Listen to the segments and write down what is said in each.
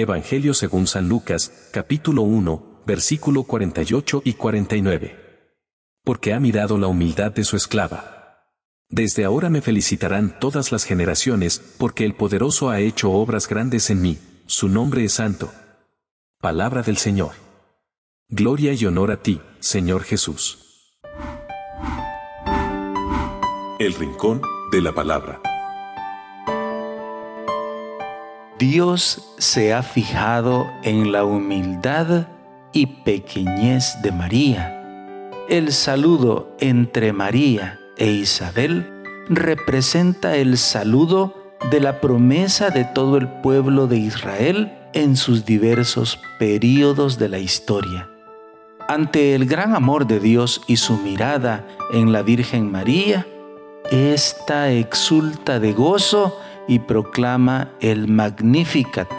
Evangelio según San Lucas, capítulo 1, versículo 48 y 49. Porque ha mirado la humildad de su esclava. Desde ahora me felicitarán todas las generaciones, porque el poderoso ha hecho obras grandes en mí, su nombre es santo. Palabra del Señor. Gloria y honor a ti, Señor Jesús. El Rincón de la Palabra. Dios se ha fijado en la humildad y pequeñez de María. El saludo entre María e Isabel representa el saludo de la promesa de todo el pueblo de Israel en sus diversos períodos de la historia. Ante el gran amor de Dios y su mirada en la Virgen María, ésta exulta de gozo y proclama el Magnificat.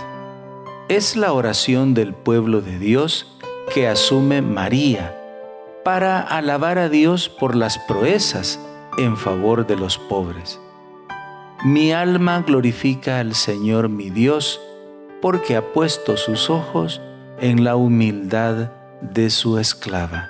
Es la oración del pueblo de Dios que asume María para alabar a Dios por las proezas en favor de los pobres. Mi alma glorifica al Señor mi Dios porque ha puesto sus ojos en la humildad de su esclava.